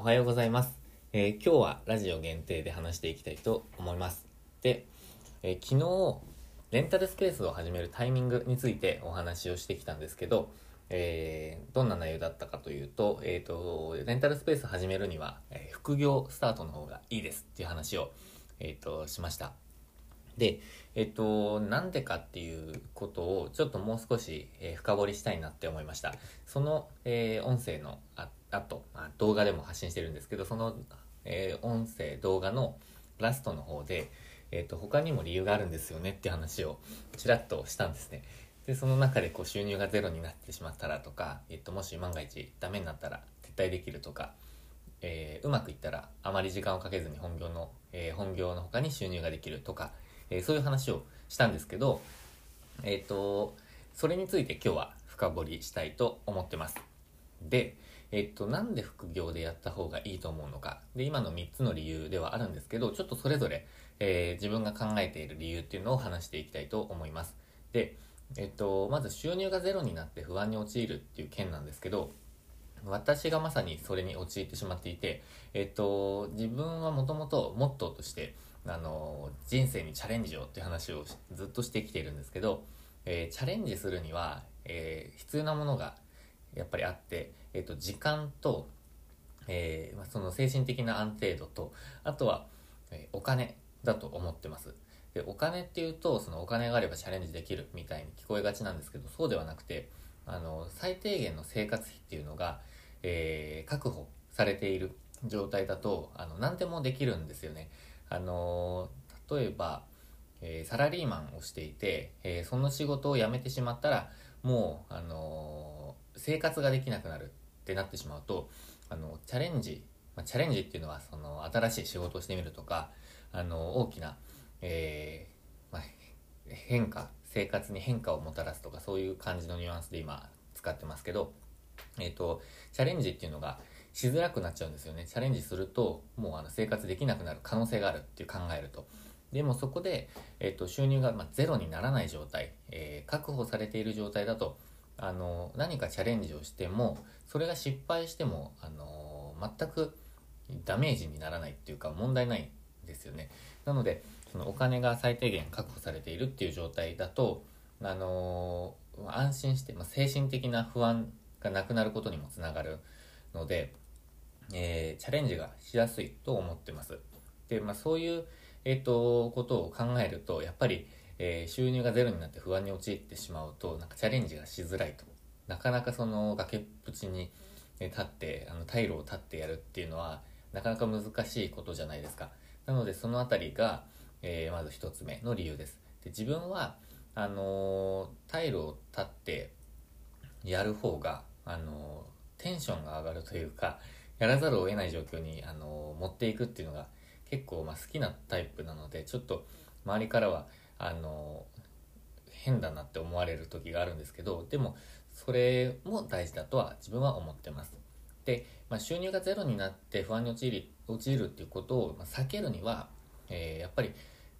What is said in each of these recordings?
おはようございます、えー今日はラジオ限定で話していきたいと思います。で、えー昨日レンタルスペースを始めるタイミングについてお話をしてきたんですけど、えーどんな内容だったかというと,、えー、とレンタルスペース始めるには、え副業スタートの方がいいですっていう話を、えー、としました。で、えっと、なんでかっていうことをちょっともう少し、えー深掘りしたいなって思いました。その、えー音声のああと、まあ、動画でも発信してるんですけど、その、えー音声、動画のラストの方で、えっと、他にも理由があるんですよねって話をちらっとしたんですね。で、その中でこう収入がゼロになってしまったらとか、えっと、もし万が一ダメになったら撤退できるとか、えうまくいったらあまり時間をかけずに本業の、え本業の他に収入ができるとか、えそういう話をしたんですけど、えっ、と、それについて今日は深掘りしたいと思ってます。で、えっ、と、なんで副業でやった方がいいと思うのか。で、今の3つの理由ではあるんですけど、ちょっとそれぞれ、えー自分が考えている理由っていうのを話していきたいと思います。で、えっ、と、まず収入がゼロになって不安に陥るっていう件なんですけど、私がまさにそれに陥ってしまっていて、えっと、自分はもともとモットーとして、あの、人生にチャレンジをっていう話をずっとしてきているんですけど、えーチャレンジするには、えー必要なものがやっぱりあって、えっと、時間と、えーまあ、その精神的な安定度と、あとは、えーお金だと思ってます。で、お金っていうと、そのお金があればチャレンジできるみたいに聞こえがちなんですけど、そうではなくて、あの、最低限の生活費っていうのが、えー確保されている状態だと、あの、何でもできるんですよね。あの、例えば、えーサラリーマンをしていて、えーその仕事を辞めてしまったら、もう、あの生活ができなくなるってなってしまうと、あの、チャレンジ、まあ、チャレンジっていうのは、その、新しい仕事をしてみるとか、あの、大きな、えーまあ、変化、生活に変化をもたらすとか、そういう感じのニュアンスで今使ってますけど、えっ、と、チャレンジっていうのがしづらくなっちゃうんですよね。チャレンジすると、もうあの生活できなくなる可能性があるっていう考えると。でもそこで、えっ、と、収入がまゼロにならない状態、え確保されている状態だと、あの、何かチャレンジをしても、それが失敗しても、あの、全くダメージにならないっていうか問題ないんですよね。なので、そのお金が最低限確保されているっていう状態だと、あの安心して、まあ、精神的な不安がなくなることにもつながるので、えーチャレンジがしやすいと思ってます。で、まあ、そういう、えっ、と、ことを考えると、やっぱり、えー収入がゼロになって不安に陥ってしまうと、なんかチャレンジがしづらいと。なかなかその崖っぷちに立って、あの、退路を立ってやるっていうのは、なかなか難しいことじゃないですか。なので、そのあたりが、えーまず一つ目の理由です。で、自分は、あのー退路を立ってやる方が、あのーテンションが上がるというか、やらざるを得ない状況に、あの持っていくっていうのが結構、まあ、好きなタイプなので、ちょっと周りからは、あの変だなって思われる時があるんですけど、でも、それも大事だとは自分は思ってます。で、まあ、収入がゼロになって不安に陥り陥るっていうことを避けるには、えーやっぱり、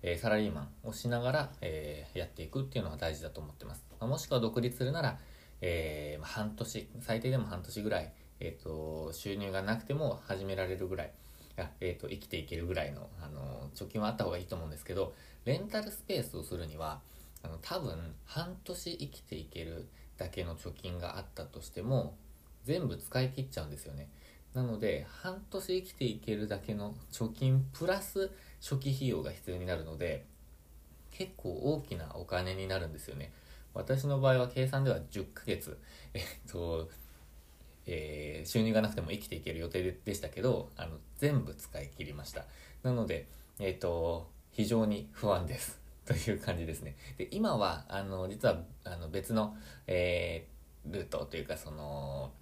えサラリーマンをしながら、えーやっていくっていうのが大事だと思ってます。まあもしくは独立するなら、えー半年、最低でも半年ぐらい、えー、と収入がなくても始められるぐらい、いやえー、と生きていけるぐらいの、あの貯金はあった方がいいと思うんですけど、レンタルスペースをするには、あの多分半年生きていけるだけの貯金があったとしても、全部使い切っちゃうんですよね。なので、半年生きていけるだけの貯金プラス初期費用が必要になるので、結構大きなお金になるんですよね。私の場合は計算では10ヶ月、えっと、えー収入がなくても生きていける予定でしたけど、あの、全部使い切りました。なので、えっと、非常に不安です。という感じですね。で、今は、あの、実は、あの、別の、えールートというか、その、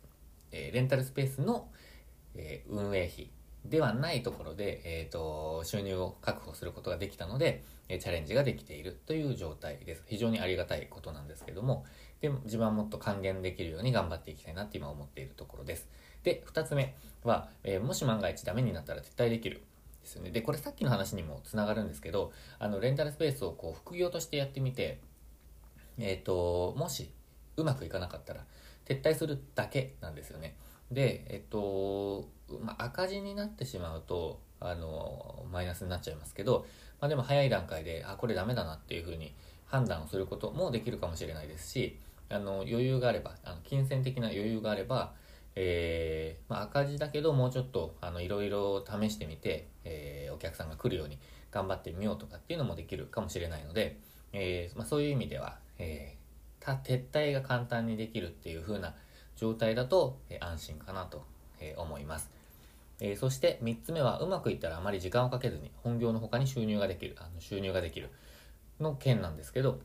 えーレンタルスペースの、え運営費ではないところで、えー、と収入を確保することができたので、えチャレンジができているという状態です非常にありがたいことなんですけどもで自分はもっと還元できるように頑張っていきたいなって今思っているところです。で2つ目は、えーもし万が一ダメになったら撤退できるですよね。でこれさっきの話にもつながるんですけどあのレンタルスペースをこう副業としてやってみてえっ、ともしうまくいかなかったら撤退するだけなんですよね。で、えっと、まあ、赤字になってしまうと、あの、マイナスになっちゃいますけど、まあ、でも早い段階で、あ、これダメだなっていうふうに判断をすることもできるかもしれないですし、あの、余裕があれば、あの金銭的な余裕があれば、えー、まあ、赤字だけどもうちょっといろいろ試してみて、えー、お客さんが来るように頑張ってみようとかっていうのもできるかもしれないので、えー、まあ、そういう意味では、えた撤退が簡単にできるっていう風な状態だと、え安心かなと、え思います。えそして3つ目はうまくいったらあまり時間をかけずに本業の他に収入ができる、あの収入ができるの件なんですけど、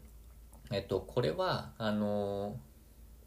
えっと、これは、あの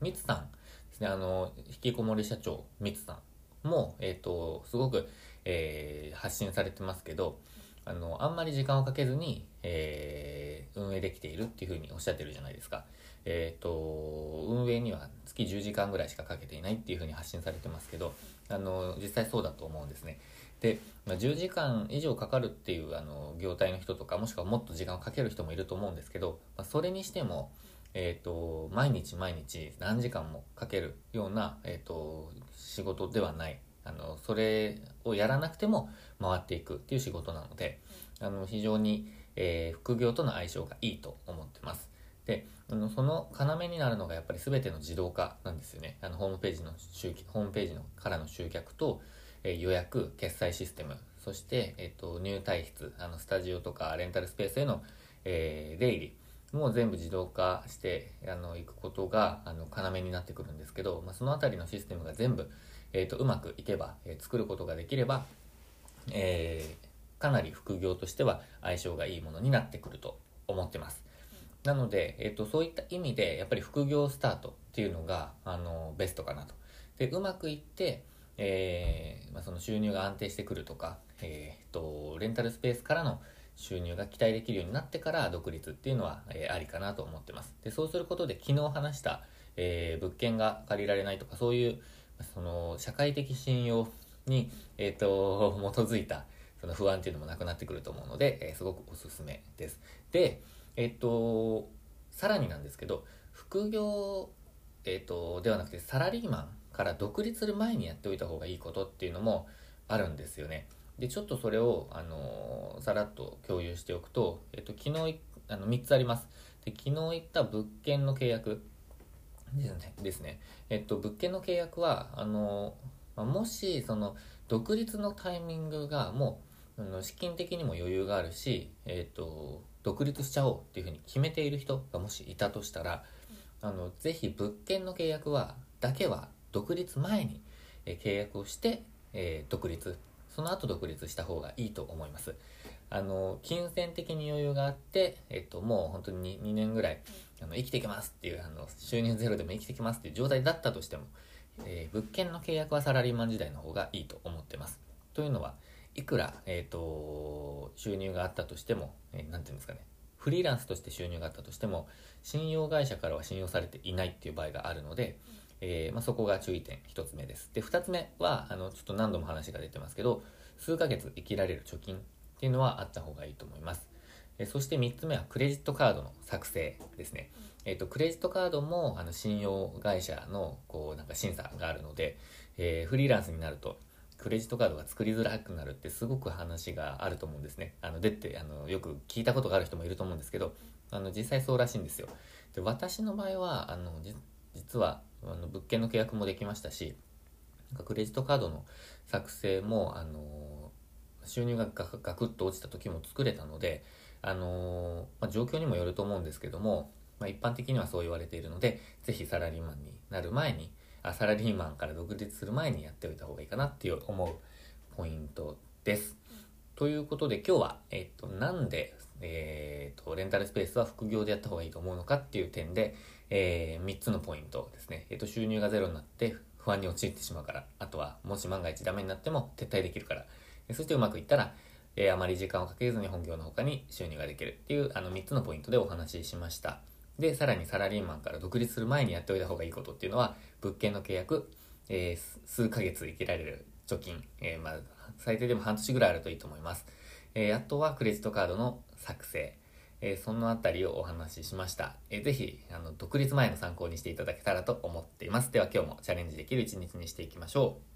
みつさんですね、あの、引きこもり社長、ミツさんも、えっと、すごく、えー、発信されてますけど、あの、あんまり時間をかけずに、えー、運営できているっていうふうにおっしゃってるじゃないですか。えっ、ー、と、運営には月10時間ぐらいしかかけていないっていうふうに発信されてますけど、あの、実際そうだと思うんですね。で、ま、10時間以上かかるっていうあの業態の人とかもしくはもっと時間をかける人もいると思うんですけど、ま、それにしても、えーと、毎日毎日何時間もかけるような、えーと、仕事ではないあのそれをやらなくても回っていくっていう仕事なのであの非常に、えー、副業との相性がいいと思ってます。であのその要になるのがやっぱり全ての自動化なんですよね。あのホームページの集ホームページのからの集客と、えー、予約決済システム。そして、えーと、入退室あのスタジオとかレンタルスペースへの、えー、出入り。もう全部自動化してあのいくことがあの要になってくるんですけど、まあ、その辺りのシステムが全部、えーと、うまくいけば、えー、作ることができれば、えー、かなり副業としては相性がいいものになってくると思ってます。なので、えーと、そういった意味でやっぱり副業スタートっていうのがあのベストかなと。でうまくいって、えーまあ、その収入が安定してくるとか、えーと、レンタルスペースからの収入が期待できるようになってから独立っていうのは、え、ありかなと思ってます。でそうすることで昨日話した、え、物件が借りられないとかそういうその社会的信用に、えーと、基づいたその不安っていうのもなくなってくると思うので、え、すごくおすすめです。で、えっ、と、さらになんですけど、副業、えっ、と、ではなくてサラリーマンから独立する前にやっておいた方がいいことっていうのもあるんですよね。で、ちょっとそれを、あのさらっと共有しておくと、えっ、と、昨日、あの、3つあります。で、昨日言った物件の契約ですね。ですね。えっと、物件の契約は、あのもし、その、独立のタイミングがもう、資金的にも余裕があるし、えっと、独立しちゃおうっていうふうに決めている人がもしいたとしたら、あのぜひ物件の契約はだけは独立前に、え契約をして、えー、独立。その後独立した方がいいと思います。あの金銭的に余裕があって、えっと、もう本当に 2, 2年ぐらいあの生きていきますっていうあの収入ゼロでも生きていきますっていう状態だったとしても、えー、物件の契約はサラリーマン時代の方がいいと思ってます。というのはいくら、えっ、ー、と、収入があったとしても、えー、て言うんですかね、フリーランスとして収入があったとしても、信用会社からは信用されていないっていう場合があるので、えー、まあ、そこが注意点1つ目です。で、2つ目は、あの、ちょっと何度も話が出てますけど、数ヶ月生きられる貯金っていうのはあった方がいいと思います。えそして3つ目はクレジットカードの作成ですね。えっ、と、クレジットカードも、あの、信用会社の、こう、なんか審査があるので、えフリーランスになると、クレジットカードが作りづらくなるってすごく話があると思うんですね。あの、でってあのよく聞いたことがある人もいると思うんですけど、あの実際そうらしいんですよ。で私の場合はあの実はあの物件の契約もできましたし、クレジットカードの作成もあの収入がガクガクッと落ちた時も作れたので、あのまあ、状況にもよると思うんですけども、まあ、一般的にはそう言われているので、ぜひサラリーマンになる前に、サラリーマンから独立する前にやっておいた方がいいかなっていう思うポイントです。ということで今日は、えっと、なんで、えー、っと、レンタルスペースは副業でやった方がいいと思うのかっていう点で、えー、3つのポイントですね。えっと、収入がゼロになって不安に陥ってしまうから、あとは、もし万が一ダメになっても撤退できるから、そしてうまくいったら、えー、あまり時間をかけずに本業の他に収入ができるっていう、あの3つのポイントでお話ししました。で、さらにサラリーマンから独立する前にやっておいた方がいいことっていうのは、物件の契約、えー、数ヶ月生きられる貯金、えー、まあ、最低でも半年ぐらいあるといいと思います。えー、あとはクレジットカードの作成、えそのあたりをお話ししました。えーぜひ、あの、独立前の参考にしていただけたらと思っています。では今日もチャレンジできる一日にしていきましょう。